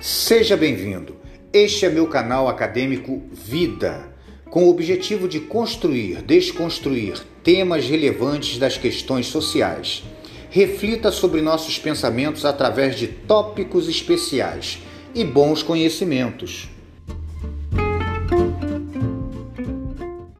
Seja bem-vindo. Este é meu canal acadêmico Vida, com o objetivo de construir, desconstruir temas relevantes das questões sociais. Reflita sobre nossos pensamentos através de tópicos especiais e bons conhecimentos.